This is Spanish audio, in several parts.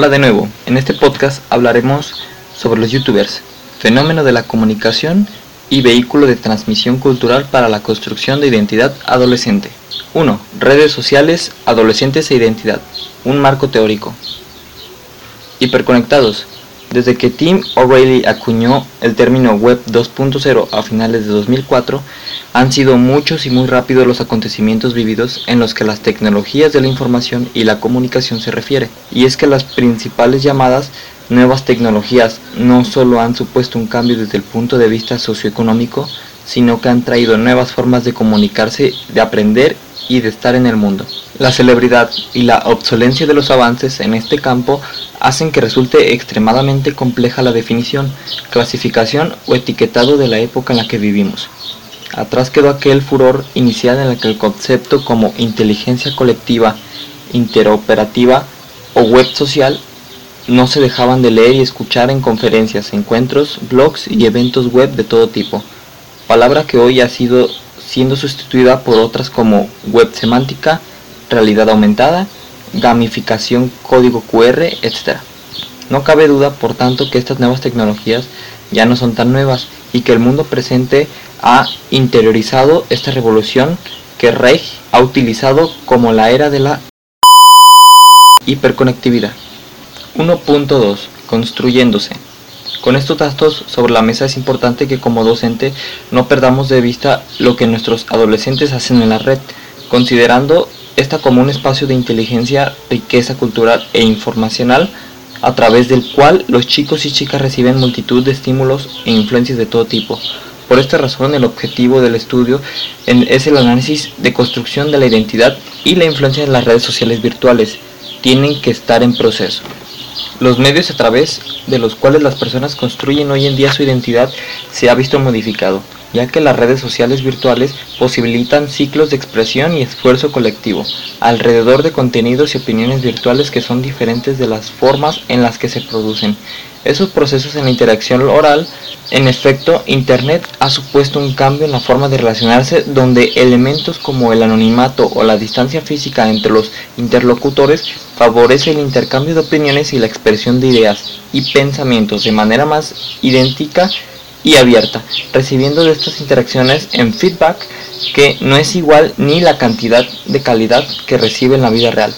Hola de nuevo, en este podcast hablaremos sobre los youtubers, fenómeno de la comunicación y vehículo de transmisión cultural para la construcción de identidad adolescente. 1. Redes sociales, adolescentes e identidad. Un marco teórico. Hiperconectados. Desde que Tim O'Reilly acuñó el término Web 2.0 a finales de 2004, han sido muchos y muy rápidos los acontecimientos vividos en los que las tecnologías de la información y la comunicación se refiere. Y es que las principales llamadas nuevas tecnologías no solo han supuesto un cambio desde el punto de vista socioeconómico, sino que han traído nuevas formas de comunicarse, de aprender y de estar en el mundo. La celebridad y la obsolencia de los avances en este campo hacen que resulte extremadamente compleja la definición, clasificación o etiquetado de la época en la que vivimos. Atrás quedó aquel furor inicial en el que el concepto como inteligencia colectiva, interoperativa o web social no se dejaban de leer y escuchar en conferencias, encuentros, blogs y eventos web de todo tipo, palabra que hoy ha sido siendo sustituida por otras como web semántica, realidad aumentada, gamificación, código QR, etc. No cabe duda, por tanto, que estas nuevas tecnologías ya no son tan nuevas y que el mundo presente ha interiorizado esta revolución que Reich ha utilizado como la era de la hiperconectividad. 1.2 Construyéndose con estos datos sobre la mesa es importante que como docente no perdamos de vista lo que nuestros adolescentes hacen en la red, considerando esta como un espacio de inteligencia, riqueza cultural e informacional a través del cual los chicos y chicas reciben multitud de estímulos e influencias de todo tipo. Por esta razón el objetivo del estudio es el análisis de construcción de la identidad y la influencia en las redes sociales virtuales. Tienen que estar en proceso. Los medios a través de los cuales las personas construyen hoy en día su identidad se ha visto modificado, ya que las redes sociales virtuales posibilitan ciclos de expresión y esfuerzo colectivo, alrededor de contenidos y opiniones virtuales que son diferentes de las formas en las que se producen. Esos procesos en la interacción oral, en efecto, Internet ha supuesto un cambio en la forma de relacionarse donde elementos como el anonimato o la distancia física entre los interlocutores favorece el intercambio de opiniones y la expresión de ideas y pensamientos de manera más idéntica y abierta, recibiendo de estas interacciones en feedback que no es igual ni la cantidad de calidad que recibe en la vida real.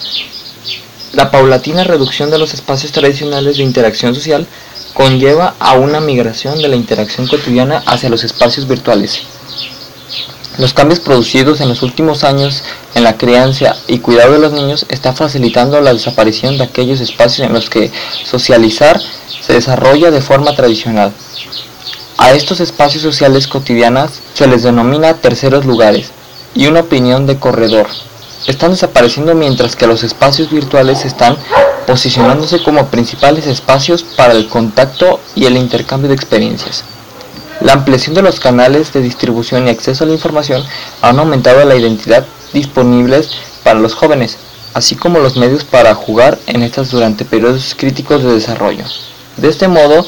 La paulatina reducción de los espacios tradicionales de interacción social conlleva a una migración de la interacción cotidiana hacia los espacios virtuales. Los cambios producidos en los últimos años en la crianza y cuidado de los niños está facilitando la desaparición de aquellos espacios en los que socializar se desarrolla de forma tradicional. A estos espacios sociales cotidianas se les denomina terceros lugares y una opinión de corredor están desapareciendo mientras que los espacios virtuales están posicionándose como principales espacios para el contacto y el intercambio de experiencias. La ampliación de los canales de distribución y acceso a la información han aumentado la identidad disponibles para los jóvenes, así como los medios para jugar en estas durante periodos críticos de desarrollo. De este modo,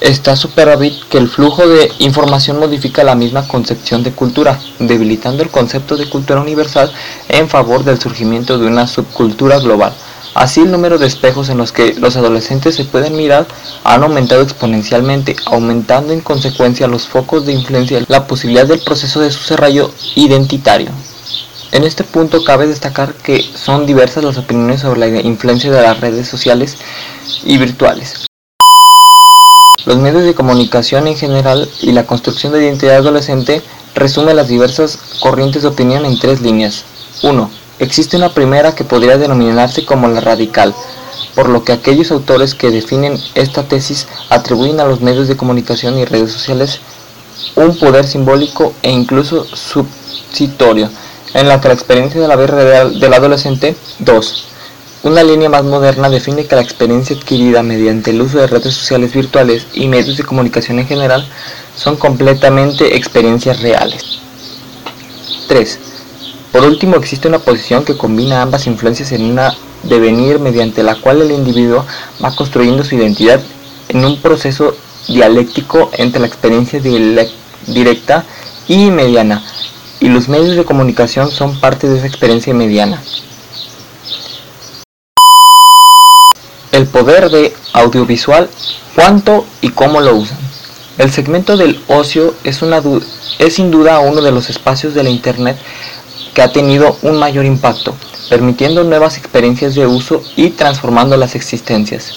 está superávit que el flujo de información modifica la misma concepción de cultura, debilitando el concepto de cultura universal en favor del surgimiento de una subcultura global. Así el número de espejos en los que los adolescentes se pueden mirar han aumentado exponencialmente, aumentando en consecuencia los focos de influencia la posibilidad del proceso de su identitario. En este punto cabe destacar que son diversas las opiniones sobre la influencia de las redes sociales y virtuales. Los medios de comunicación en general y la construcción de identidad adolescente resumen las diversas corrientes de opinión en tres líneas. 1. Existe una primera que podría denominarse como la radical, por lo que aquellos autores que definen esta tesis atribuyen a los medios de comunicación y redes sociales un poder simbólico e incluso subsitorio, en la que la experiencia de la vida real del adolescente 2 una línea más moderna define que la experiencia adquirida mediante el uso de redes sociales virtuales y medios de comunicación en general son completamente experiencias reales. 3. Por último, existe una posición que combina ambas influencias en una devenir mediante la cual el individuo va construyendo su identidad en un proceso dialéctico entre la experiencia directa y mediana, y los medios de comunicación son parte de esa experiencia mediana. El poder de audiovisual, cuánto y cómo lo usan. El segmento del ocio es, sin duda uno de los espacios de la Internet que ha tenido un mayor impacto, permitiendo nuevas experiencias de uso y transformando las existencias.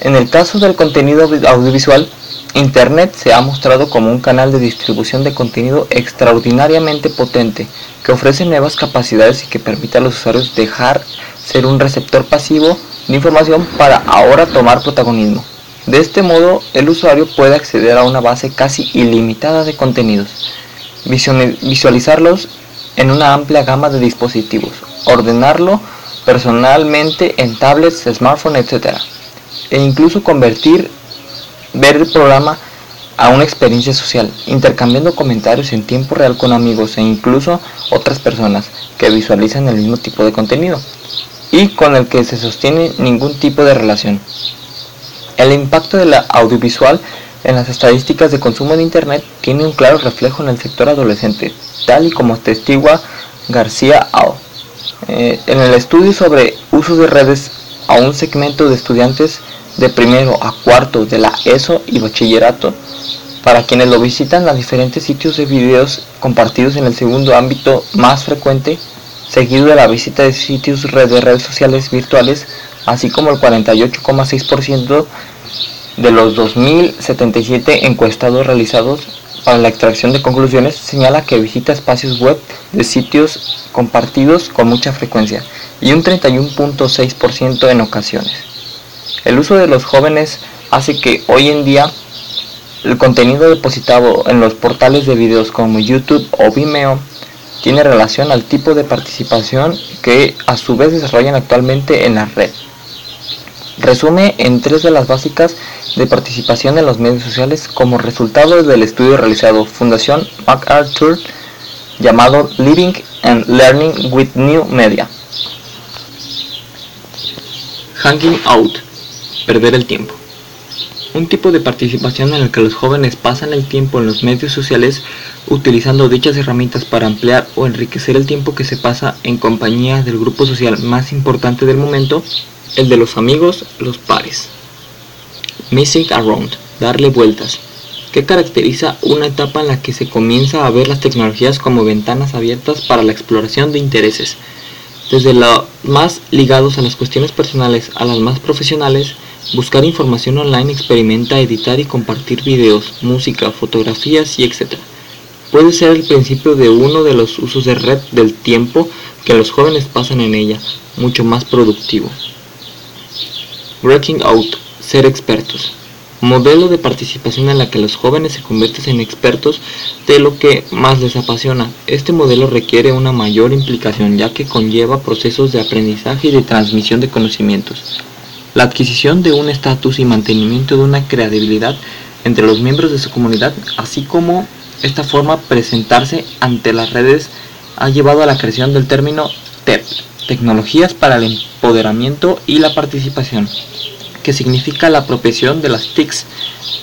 En el caso del contenido audiovisual, Internet se ha mostrado como un canal de distribución de contenido extraordinariamente potente, que ofrece nuevas capacidades y que permite a los usuarios dejar ser un receptor pasivo de información para ahora tomar protagonismo. De este modo, el usuario puede acceder a una base casi ilimitada de contenidos, visualizarlos en una amplia gama de dispositivos, ordenarlo personalmente en tablets, smartphones, etc. E incluso convertir ver el programa a una experiencia social, intercambiando comentarios en tiempo real con amigos e incluso otras personas que visualizan el mismo tipo de contenido y con el que se sostiene ningún tipo de relación. El impacto de la audiovisual en las estadísticas de consumo de Internet tiene un claro reflejo en el sector adolescente, tal y como testigua García Ao. Eh, en el estudio sobre usos de redes a un segmento de estudiantes de primero a cuarto de la ESO y bachillerato, para quienes lo visitan los diferentes sitios de videos compartidos en el segundo ámbito más frecuente, seguido de la visita de sitios de redes sociales virtuales, así como el 48,6% de los 2.077 encuestados realizados para la extracción de conclusiones señala que visita espacios web de sitios compartidos con mucha frecuencia y un 31.6% en ocasiones. El uso de los jóvenes hace que hoy en día el contenido depositado en los portales de videos como YouTube o Vimeo tiene relación al tipo de participación que a su vez desarrollan actualmente en la red. Resume en tres de las básicas de participación en los medios sociales como resultado del estudio realizado Fundación MacArthur llamado Living and Learning with New Media. Hanging out, perder el tiempo. Un tipo de participación en el que los jóvenes pasan el tiempo en los medios sociales utilizando dichas herramientas para ampliar o enriquecer el tiempo que se pasa en compañía del grupo social más importante del momento, el de los amigos, los pares. Missing Around, darle vueltas, que caracteriza una etapa en la que se comienza a ver las tecnologías como ventanas abiertas para la exploración de intereses, desde los más ligados a las cuestiones personales a las más profesionales, buscar información online experimenta editar y compartir videos, música, fotografías y etc. Puede ser el principio de uno de los usos de red del tiempo que los jóvenes pasan en ella, mucho más productivo. Breaking Out ser expertos. Modelo de participación en la que los jóvenes se convierten en expertos de lo que más les apasiona. Este modelo requiere una mayor implicación ya que conlleva procesos de aprendizaje y de transmisión de conocimientos. La adquisición de un estatus y mantenimiento de una credibilidad entre los miembros de su comunidad, así como esta forma presentarse ante las redes ha llevado a la creación del término TEP, Tecnologías para el Empoderamiento y la Participación que significa la apropiación de las TICs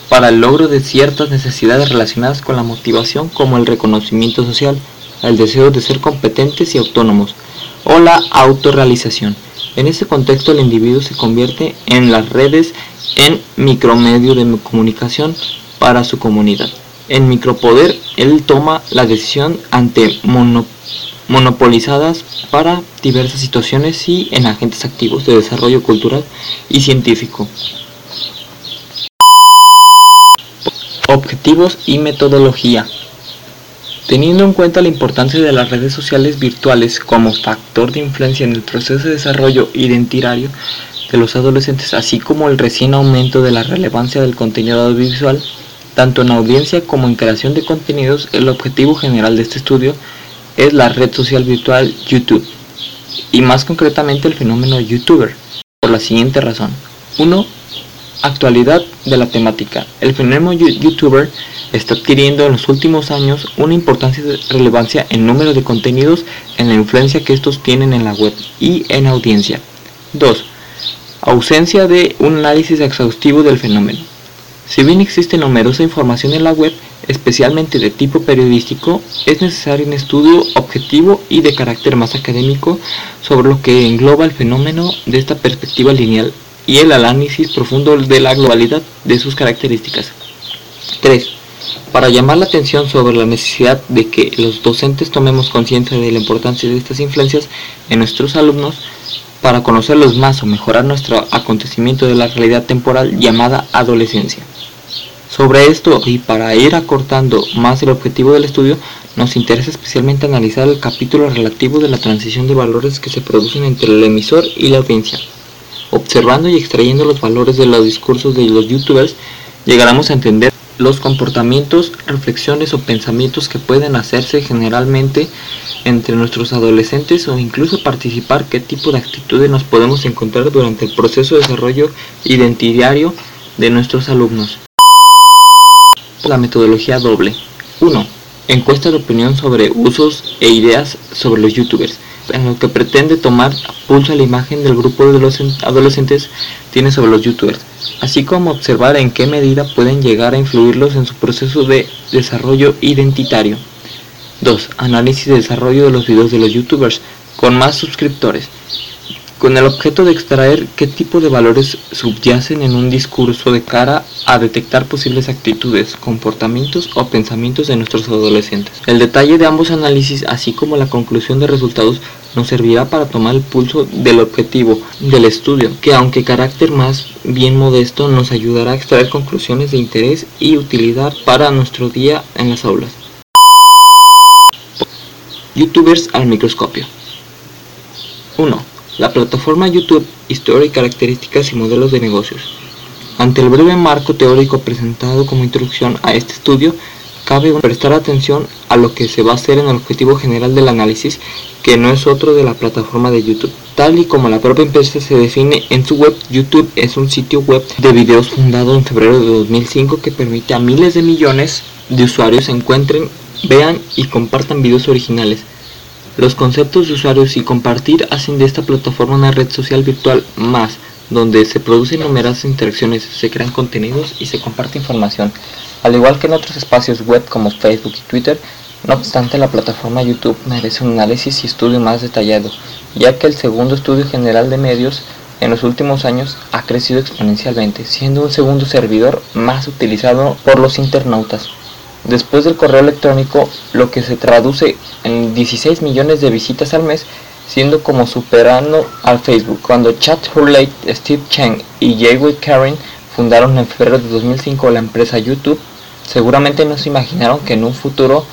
para el logro de ciertas necesidades relacionadas con la motivación como el reconocimiento social, el deseo de ser competentes y autónomos o la autorrealización. En ese contexto el individuo se convierte en las redes en micromedio de comunicación para su comunidad. En micropoder, él toma la decisión ante monopolizadas para diversas situaciones y en agentes activos de desarrollo cultural y científico. Objetivos y metodología. Teniendo en cuenta la importancia de las redes sociales virtuales como factor de influencia en el proceso de desarrollo identitario de los adolescentes, así como el recién aumento de la relevancia del contenido audiovisual, tanto en audiencia como en creación de contenidos, el objetivo general de este estudio es la red social virtual YouTube y más concretamente el fenómeno youtuber por la siguiente razón. 1. Actualidad de la temática. El fenómeno youtuber está adquiriendo en los últimos años una importancia de relevancia en número de contenidos en la influencia que estos tienen en la web y en audiencia. 2. Ausencia de un análisis exhaustivo del fenómeno. Si bien existe numerosa información en la web, especialmente de tipo periodístico, es necesario un estudio objetivo y de carácter más académico sobre lo que engloba el fenómeno de esta perspectiva lineal y el análisis profundo de la globalidad de sus características. 3. Para llamar la atención sobre la necesidad de que los docentes tomemos conciencia de la importancia de estas influencias en nuestros alumnos, para conocerlos más o mejorar nuestro acontecimiento de la realidad temporal llamada adolescencia. Sobre esto y para ir acortando más el objetivo del estudio, nos interesa especialmente analizar el capítulo relativo de la transición de valores que se producen entre el emisor y la audiencia. Observando y extrayendo los valores de los discursos de los youtubers, llegaremos a entender los comportamientos, reflexiones o pensamientos que pueden hacerse generalmente entre nuestros adolescentes o incluso participar qué tipo de actitudes nos podemos encontrar durante el proceso de desarrollo identitario de nuestros alumnos. La metodología doble. 1. Encuesta de opinión sobre usos e ideas sobre los youtubers, en lo que pretende tomar pulso a la imagen del grupo de los adolescentes tiene sobre los youtubers, así como observar en qué medida pueden llegar a influirlos en su proceso de desarrollo identitario. 2. Análisis de desarrollo de los videos de los youtubers con más suscriptores, con el objeto de extraer qué tipo de valores subyacen en un discurso de cara a detectar posibles actitudes, comportamientos o pensamientos de nuestros adolescentes. El detalle de ambos análisis, así como la conclusión de resultados, nos servirá para tomar el pulso del objetivo del estudio, que aunque carácter más bien modesto, nos ayudará a extraer conclusiones de interés y utilidad para nuestro día en las aulas. Youtubers al microscopio. 1. La plataforma YouTube, historia y características y modelos de negocios. Ante el breve marco teórico presentado como introducción a este estudio, cabe prestar atención a lo que se va a hacer en el objetivo general del análisis, que no es otro de la plataforma de YouTube. Tal y como la propia empresa se define en su web, YouTube es un sitio web de videos fundado en febrero de 2005 que permite a miles de millones de usuarios encuentren Vean y compartan videos originales. Los conceptos de usuarios y compartir hacen de esta plataforma una red social virtual más, donde se producen numerosas interacciones, se crean contenidos y se comparte información. Al igual que en otros espacios web como Facebook y Twitter, no obstante la plataforma YouTube merece un análisis y estudio más detallado, ya que el segundo estudio general de medios en los últimos años ha crecido exponencialmente, siendo un segundo servidor más utilizado por los internautas después del correo electrónico, lo que se traduce en 16 millones de visitas al mes, siendo como superando al Facebook. Cuando Chad Hurley, Steve Chen y Jay Karen fundaron en febrero de 2005 la empresa YouTube, seguramente no se imaginaron que en un futuro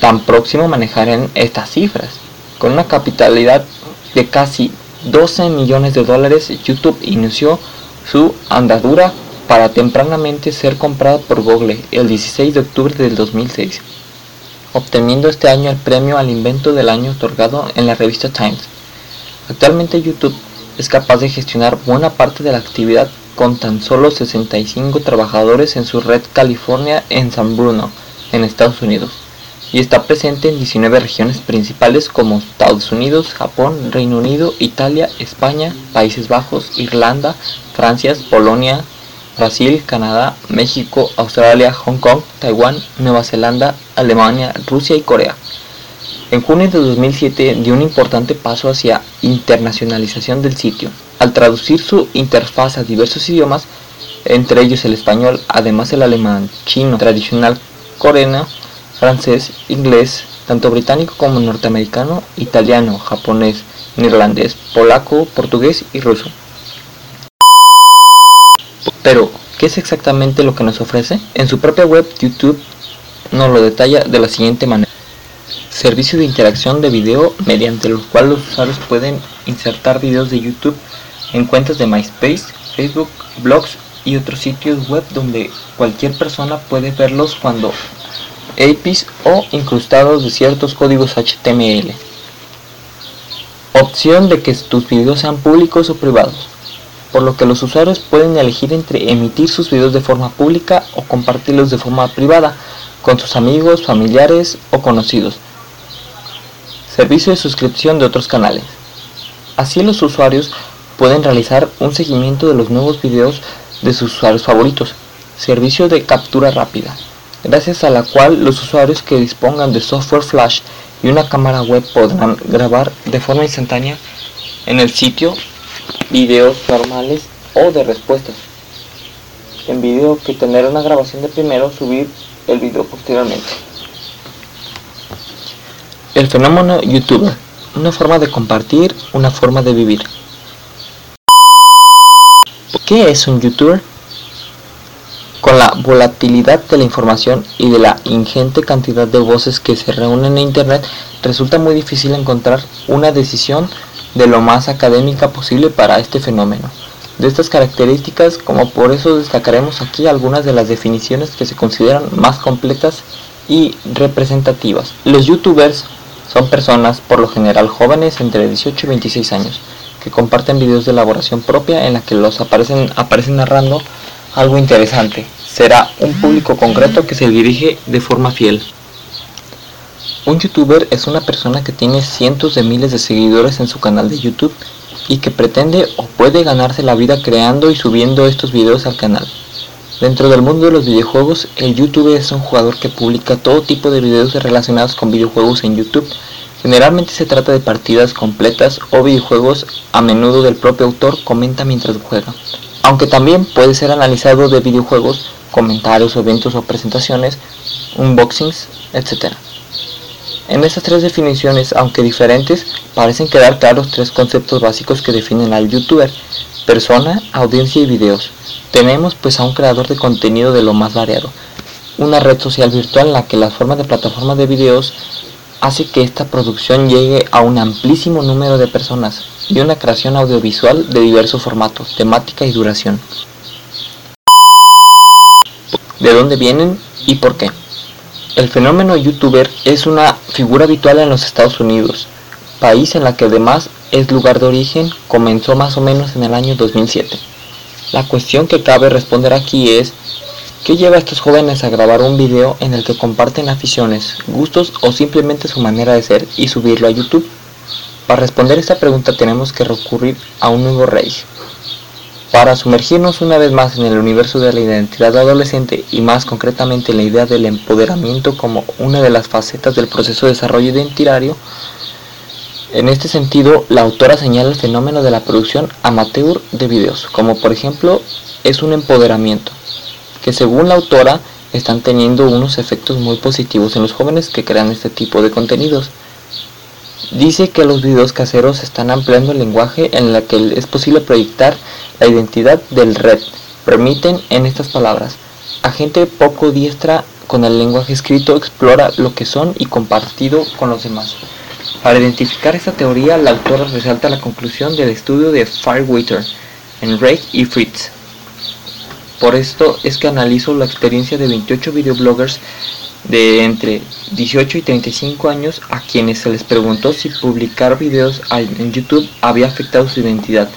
tan próximo manejarían estas cifras. Con una capitalidad de casi 12 millones de dólares, YouTube inició su andadura para tempranamente ser comprada por Google el 16 de octubre del 2006, obteniendo este año el premio al invento del año otorgado en la revista Times. Actualmente YouTube es capaz de gestionar buena parte de la actividad con tan solo 65 trabajadores en su red California en San Bruno, en Estados Unidos, y está presente en 19 regiones principales como Estados Unidos, Japón, Reino Unido, Italia, España, Países Bajos, Irlanda, Francia, Polonia, Brasil, Canadá, México, Australia, Hong Kong, Taiwán, Nueva Zelanda, Alemania, Rusia y Corea. En junio de 2007 dio un importante paso hacia internacionalización del sitio, al traducir su interfaz a diversos idiomas, entre ellos el español, además el alemán, chino, tradicional coreano, francés, inglés, tanto británico como norteamericano, italiano, japonés, neerlandés, polaco, portugués y ruso. Pero, ¿qué es exactamente lo que nos ofrece? En su propia web, YouTube nos lo detalla de la siguiente manera. Servicio de interacción de video mediante los cuales los usuarios pueden insertar videos de YouTube en cuentas de MySpace, Facebook, blogs y otros sitios web donde cualquier persona puede verlos cuando APIs o incrustados de ciertos códigos HTML. Opción de que tus videos sean públicos o privados por lo que los usuarios pueden elegir entre emitir sus videos de forma pública o compartirlos de forma privada con sus amigos, familiares o conocidos. Servicio de suscripción de otros canales. Así los usuarios pueden realizar un seguimiento de los nuevos videos de sus usuarios favoritos. Servicio de captura rápida, gracias a la cual los usuarios que dispongan de software flash y una cámara web podrán grabar de forma instantánea en el sitio videos normales o de respuestas en vídeo que tener una grabación de primero subir el vídeo posteriormente. El fenómeno youtuber, una forma de compartir, una forma de vivir. ¿Qué es un youtuber? Con la volatilidad de la información y de la ingente cantidad de voces que se reúnen en Internet, resulta muy difícil encontrar una decisión de lo más académica posible para este fenómeno. De estas características, como por eso destacaremos aquí algunas de las definiciones que se consideran más completas y representativas. Los youtubers son personas, por lo general jóvenes entre 18 y 26 años, que comparten videos de elaboración propia en la que los aparecen, aparecen narrando algo interesante será un público concreto que se dirige de forma fiel. Un youtuber es una persona que tiene cientos de miles de seguidores en su canal de YouTube y que pretende o puede ganarse la vida creando y subiendo estos videos al canal. Dentro del mundo de los videojuegos, el youtuber es un jugador que publica todo tipo de videos relacionados con videojuegos en YouTube. Generalmente se trata de partidas completas o videojuegos, a menudo del propio autor comenta mientras juega. Aunque también puede ser analizado de videojuegos comentarios, eventos o presentaciones, unboxings, etc. En estas tres definiciones, aunque diferentes, parecen quedar claros tres conceptos básicos que definen al youtuber, persona, audiencia y videos. Tenemos pues a un creador de contenido de lo más variado, una red social virtual en la que la forma de plataforma de videos hace que esta producción llegue a un amplísimo número de personas y una creación audiovisual de diversos formatos, temática y duración de dónde vienen y por qué. El fenómeno youtuber es una figura habitual en los Estados Unidos, país en la que además es lugar de origen, comenzó más o menos en el año 2007. La cuestión que cabe responder aquí es, ¿qué lleva a estos jóvenes a grabar un video en el que comparten aficiones, gustos o simplemente su manera de ser y subirlo a YouTube? Para responder esta pregunta tenemos que recurrir a un nuevo rey, para sumergirnos una vez más en el universo de la identidad adolescente y más concretamente en la idea del empoderamiento como una de las facetas del proceso de desarrollo identitario, en este sentido, la autora señala el fenómeno de la producción amateur de videos, como por ejemplo es un empoderamiento, que según la autora están teniendo unos efectos muy positivos en los jóvenes que crean este tipo de contenidos. Dice que los videos caseros están ampliando el lenguaje en el que es posible proyectar la identidad del red. Permiten, en estas palabras, a gente poco diestra con el lenguaje escrito explora lo que son y compartido con los demás. Para identificar esta teoría, la autora resalta la conclusión del estudio de Firewater, Enrique y Fritz. Por esto es que analizo la experiencia de 28 videobloggers de entre 18 y 35 años a quienes se les preguntó si publicar videos en YouTube había afectado su identidad.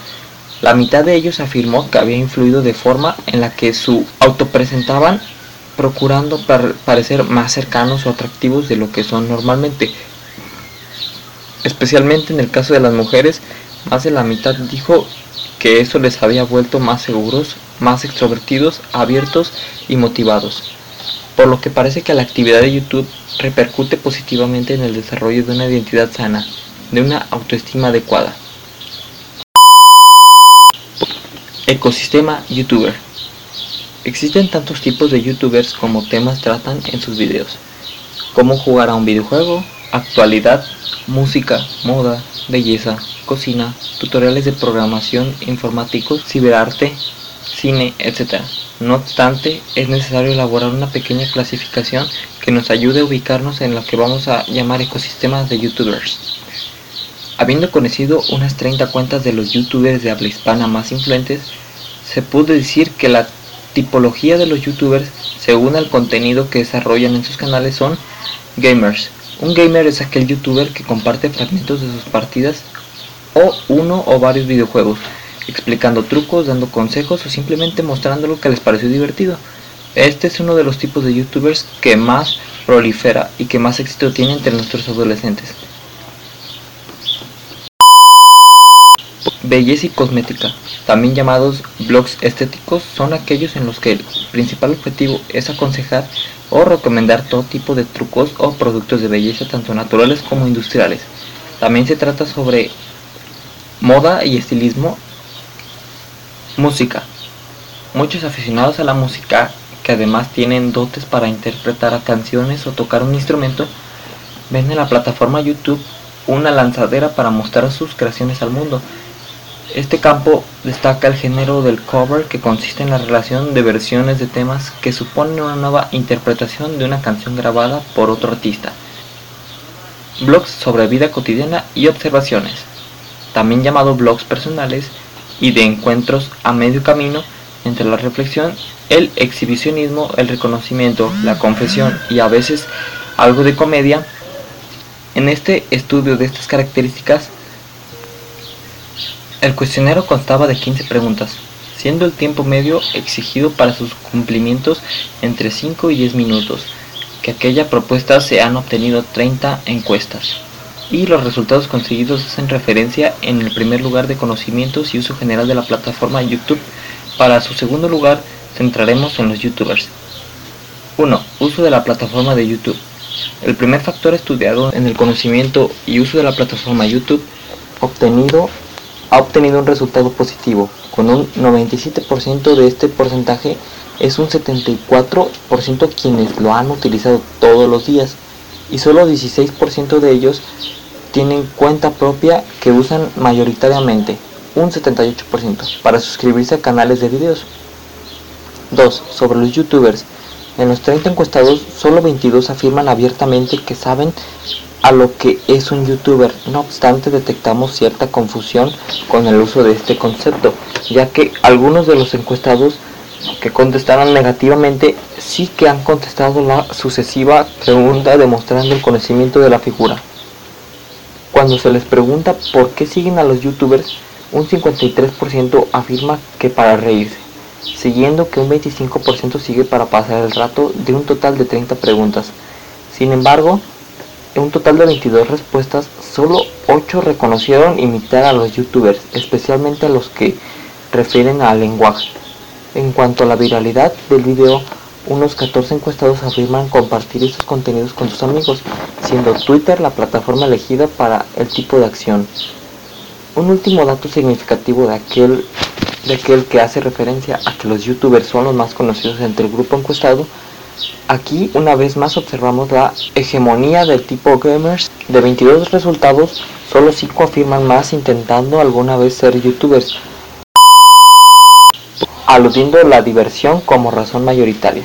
La mitad de ellos afirmó que había influido de forma en la que su autopresentaban procurando parecer más cercanos o atractivos de lo que son normalmente. Especialmente en el caso de las mujeres, más de la mitad dijo que eso les había vuelto más seguros, más extrovertidos, abiertos y motivados. Por lo que parece que la actividad de YouTube repercute positivamente en el desarrollo de una identidad sana, de una autoestima adecuada. Ecosistema YouTuber. Existen tantos tipos de YouTubers como temas tratan en sus videos, cómo jugar a un videojuego, actualidad, música, moda, belleza, cocina, tutoriales de programación informáticos, ciberarte, cine, etc. No obstante, es necesario elaborar una pequeña clasificación que nos ayude a ubicarnos en lo que vamos a llamar ecosistemas de youtubers. Habiendo conocido unas 30 cuentas de los youtubers de habla hispana más influentes, se puede decir que la tipología de los youtubers, según el contenido que desarrollan en sus canales, son gamers. Un gamer es aquel youtuber que comparte fragmentos de sus partidas o uno o varios videojuegos explicando trucos, dando consejos o simplemente mostrando lo que les pareció divertido. Este es uno de los tipos de youtubers que más prolifera y que más éxito tiene entre nuestros adolescentes. Belleza y cosmética, también llamados blogs estéticos, son aquellos en los que el principal objetivo es aconsejar o recomendar todo tipo de trucos o productos de belleza tanto naturales como industriales. También se trata sobre moda y estilismo Música. Muchos aficionados a la música, que además tienen dotes para interpretar canciones o tocar un instrumento, ven en la plataforma YouTube una lanzadera para mostrar sus creaciones al mundo. Este campo destaca el género del cover que consiste en la relación de versiones de temas que suponen una nueva interpretación de una canción grabada por otro artista. Blogs sobre vida cotidiana y observaciones, también llamado blogs personales y de encuentros a medio camino entre la reflexión, el exhibicionismo, el reconocimiento, la confesión y a veces algo de comedia. En este estudio de estas características el cuestionario constaba de 15 preguntas, siendo el tiempo medio exigido para sus cumplimientos entre 5 y 10 minutos, que aquella propuesta se han obtenido 30 encuestas, y los resultados conseguidos hacen referencia en el primer lugar de conocimientos y uso general de la plataforma YouTube. Para su segundo lugar, centraremos en los youtubers. 1. Uso de la plataforma de YouTube. El primer factor estudiado en el conocimiento y uso de la plataforma YouTube obtenido ha obtenido un resultado positivo, con un 97% de este porcentaje es un 74% quienes lo han utilizado todos los días y solo 16% de ellos tienen cuenta propia que usan mayoritariamente, un 78%, para suscribirse a canales de videos. 2. Sobre los youtubers. En los 30 encuestados, solo 22 afirman abiertamente que saben a lo que es un youtuber. No obstante, detectamos cierta confusión con el uso de este concepto, ya que algunos de los encuestados que contestaron negativamente sí que han contestado la sucesiva pregunta demostrando el conocimiento de la figura. Cuando se les pregunta por qué siguen a los youtubers, un 53% afirma que para reírse, siguiendo que un 25% sigue para pasar el rato de un total de 30 preguntas. Sin embargo, en un total de 22 respuestas, solo 8 reconocieron imitar a los youtubers, especialmente a los que refieren al lenguaje. En cuanto a la viralidad del video, unos 14 encuestados afirman compartir estos contenidos con sus amigos, siendo Twitter la plataforma elegida para el tipo de acción. Un último dato significativo de aquel, de aquel que hace referencia a que los youtubers son los más conocidos entre el grupo encuestado Aquí una vez más observamos la hegemonía del tipo gamers. De 22 resultados, solo 5 afirman más intentando alguna vez ser youtubers, aludiendo la diversión como razón mayoritaria.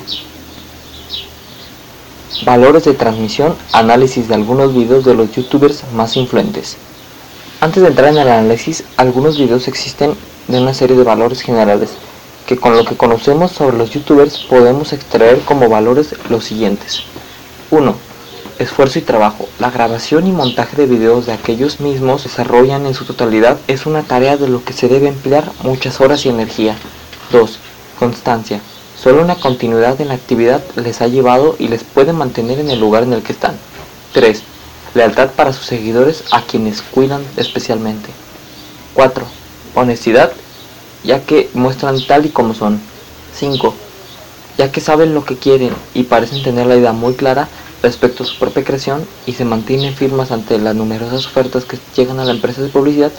Valores de transmisión, análisis de algunos videos de los youtubers más influentes. Antes de entrar en el análisis, algunos videos existen de una serie de valores generales que con lo que conocemos sobre los youtubers podemos extraer como valores los siguientes. 1. Esfuerzo y trabajo. La grabación y montaje de videos de aquellos mismos desarrollan en su totalidad es una tarea de lo que se debe emplear muchas horas y energía. 2. Constancia. Solo una continuidad en la actividad les ha llevado y les puede mantener en el lugar en el que están. 3. Lealtad para sus seguidores a quienes cuidan especialmente. 4. Honestidad ya que muestran tal y como son. 5. Ya que saben lo que quieren y parecen tener la idea muy clara respecto a su propia creación y se mantienen firmes ante las numerosas ofertas que llegan a la empresa de publicidad,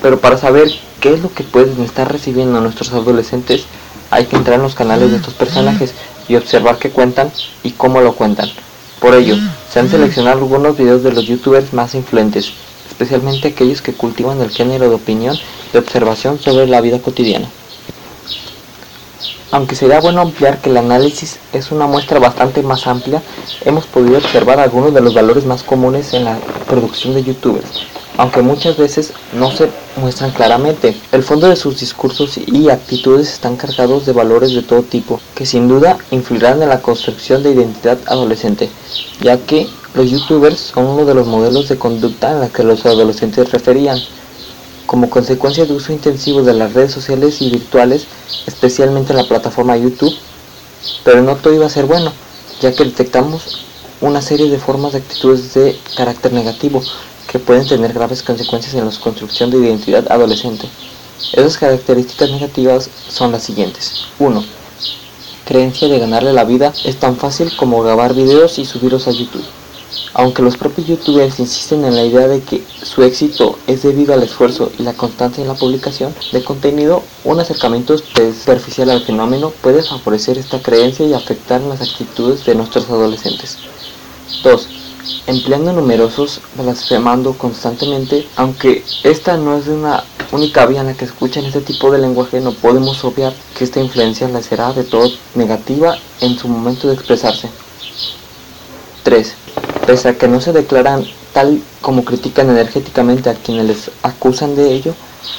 pero para saber qué es lo que pueden estar recibiendo nuestros adolescentes, hay que entrar en los canales de estos personajes y observar qué cuentan y cómo lo cuentan. Por ello, se han seleccionado algunos videos de los youtubers más influentes, especialmente aquellos que cultivan el género de opinión de observación sobre la vida cotidiana. Aunque sería bueno ampliar que el análisis es una muestra bastante más amplia, hemos podido observar algunos de los valores más comunes en la producción de youtubers, aunque muchas veces no se muestran claramente. El fondo de sus discursos y actitudes están cargados de valores de todo tipo, que sin duda influirán en la construcción de identidad adolescente, ya que los youtubers son uno de los modelos de conducta en la que los adolescentes referían. Como consecuencia de uso intensivo de las redes sociales y virtuales, especialmente en la plataforma YouTube, pero no todo iba a ser bueno, ya que detectamos una serie de formas de actitudes de carácter negativo que pueden tener graves consecuencias en la construcción de identidad adolescente. Esas características negativas son las siguientes. 1. Creencia de ganarle la vida es tan fácil como grabar videos y subirlos a YouTube. Aunque los propios youtubers insisten en la idea de que su éxito es debido al esfuerzo y la constancia en la publicación de contenido, un acercamiento superficial al fenómeno puede favorecer esta creencia y afectar las actitudes de nuestros adolescentes. 2. Empleando numerosos, blasfemando constantemente, aunque esta no es una única vía en la que escuchan este tipo de lenguaje, no podemos obviar que esta influencia les será de todo negativa en su momento de expresarse. 3 pese a que no se declaran tal como critican energéticamente a quienes les acusan de ello,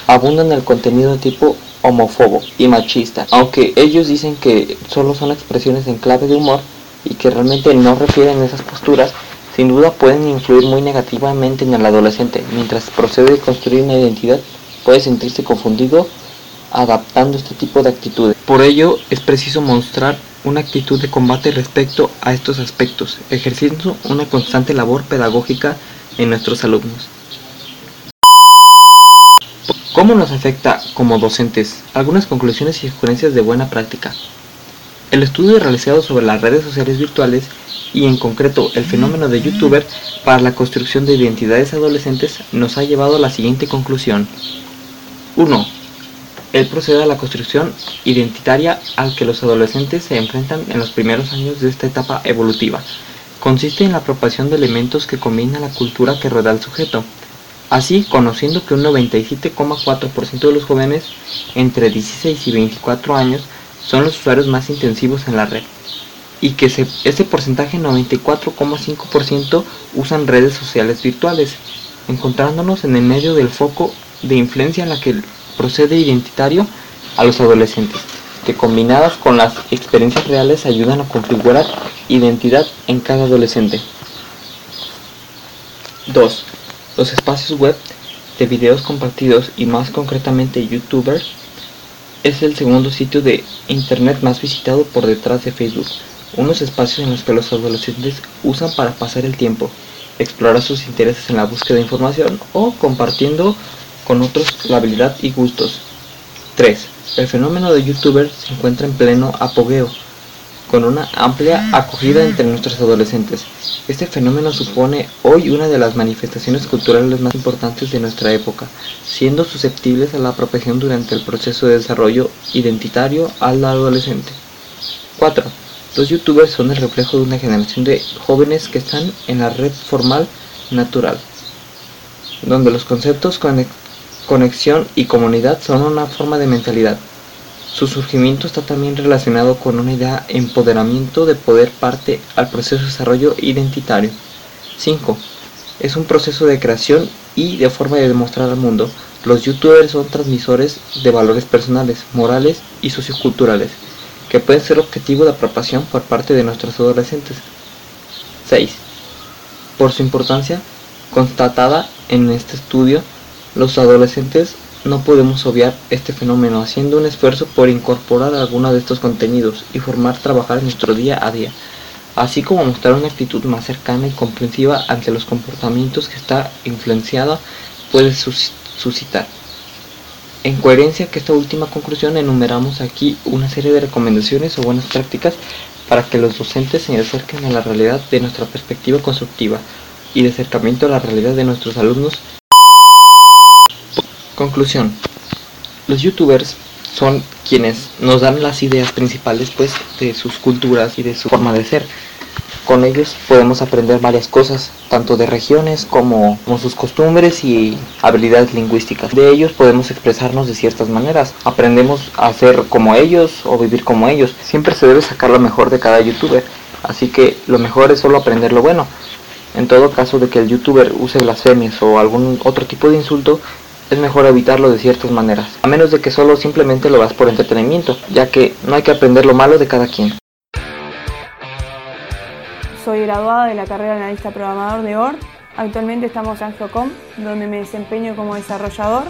abundan el contenido de tipo homófobo y machista, aunque ellos dicen que solo son expresiones en clave de humor y que realmente no refieren esas posturas, sin duda pueden influir muy negativamente en el adolescente, mientras procede a construir una identidad, puede sentirse confundido adaptando este tipo de actitudes. Por ello es preciso mostrar una actitud de combate respecto a estos aspectos, ejerciendo una constante labor pedagógica en nuestros alumnos. ¿Cómo nos afecta como docentes? Algunas conclusiones y sugerencias de buena práctica. El estudio realizado sobre las redes sociales virtuales y en concreto el fenómeno de youtuber para la construcción de identidades adolescentes nos ha llevado a la siguiente conclusión. 1 él procede a la construcción identitaria al que los adolescentes se enfrentan en los primeros años de esta etapa evolutiva. Consiste en la apropiación de elementos que combinan la cultura que rodea al sujeto. Así, conociendo que un 97,4% de los jóvenes entre 16 y 24 años son los usuarios más intensivos en la red, y que ese porcentaje 94,5% usan redes sociales virtuales, encontrándonos en el medio del foco de influencia en la que procede identitario a los adolescentes, que combinadas con las experiencias reales ayudan a configurar identidad en cada adolescente. 2. Los espacios web de videos compartidos y más concretamente YouTuber es el segundo sitio de internet más visitado por detrás de Facebook, unos espacios en los que los adolescentes usan para pasar el tiempo, explorar sus intereses en la búsqueda de información o compartiendo con otros la habilidad y gustos. 3. El fenómeno de youtuber se encuentra en pleno apogeo, con una amplia acogida entre nuestros adolescentes. Este fenómeno supone hoy una de las manifestaciones culturales más importantes de nuestra época, siendo susceptibles a la apropiación durante el proceso de desarrollo identitario al adolescente. 4. Los youtubers son el reflejo de una generación de jóvenes que están en la red formal natural, donde los conceptos conexión y comunidad son una forma de mentalidad. Su surgimiento está también relacionado con una idea de empoderamiento de poder parte al proceso de desarrollo identitario. 5. Es un proceso de creación y de forma de demostrar al mundo. Los youtubers son transmisores de valores personales, morales y socioculturales, que pueden ser objetivo de apropiación por parte de nuestros adolescentes. 6. Por su importancia constatada en este estudio, los adolescentes no podemos obviar este fenómeno haciendo un esfuerzo por incorporar alguno de estos contenidos y formar trabajar en nuestro día a día, así como mostrar una actitud más cercana y comprensiva ante los comportamientos que esta influenciada puede suscitar. En coherencia que esta última conclusión enumeramos aquí una serie de recomendaciones o buenas prácticas para que los docentes se acerquen a la realidad de nuestra perspectiva constructiva y de acercamiento a la realidad de nuestros alumnos Conclusión. Los youtubers son quienes nos dan las ideas principales pues de sus culturas y de su forma de ser. Con ellos podemos aprender varias cosas, tanto de regiones como, como, sus costumbres y habilidades lingüísticas. De ellos podemos expresarnos de ciertas maneras. Aprendemos a ser como ellos o vivir como ellos. Siempre se debe sacar lo mejor de cada youtuber. Así que lo mejor es solo aprender lo bueno. En todo caso de que el youtuber use blasfemias o algún otro tipo de insulto, es mejor evitarlo de ciertas maneras, a menos de que solo simplemente lo hagas por entretenimiento, ya que no hay que aprender lo malo de cada quien. Soy graduada de la carrera de analista programador de ORT. Actualmente estamos en Geocom, donde me desempeño como desarrollador.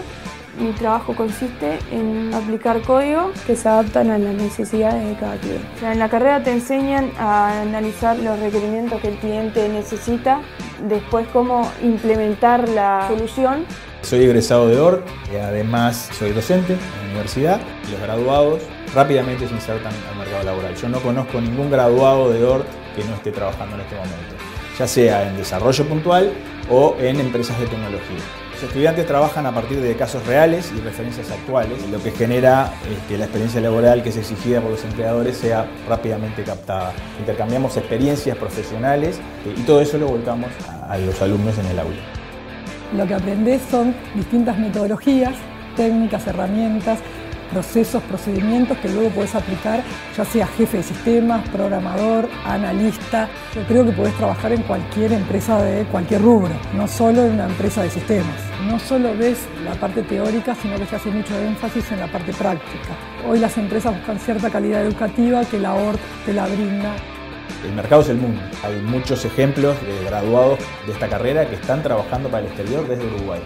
Mi trabajo consiste en aplicar código que se adaptan a las necesidades de cada cliente. en la carrera te enseñan a analizar los requerimientos que el cliente necesita, después cómo implementar la solución soy egresado de ORT y además soy docente en la universidad. Los graduados rápidamente se insertan al mercado laboral. Yo no conozco ningún graduado de ORT que no esté trabajando en este momento. ya sea en desarrollo puntual o en empresas de tecnología. Los estudiantes trabajan a partir de casos reales y referencias actuales, lo que genera que la experiencia laboral que es exigida por los empleadores sea rápidamente captada. Intercambiamos experiencias profesionales y todo eso lo volcamos a los alumnos en el aula. Lo que aprendes son distintas metodologías, técnicas, herramientas, procesos, procedimientos que luego puedes aplicar, ya sea jefe de sistemas, programador, analista. Yo creo que puedes trabajar en cualquier empresa de cualquier rubro, no solo en una empresa de sistemas. No solo ves la parte teórica, sino que se hace mucho énfasis en la parte práctica. Hoy las empresas buscan cierta calidad educativa que la ORT te la brinda. El mercado es el mundo. Hay muchos ejemplos de graduados de esta carrera que están trabajando para el exterior desde Uruguay.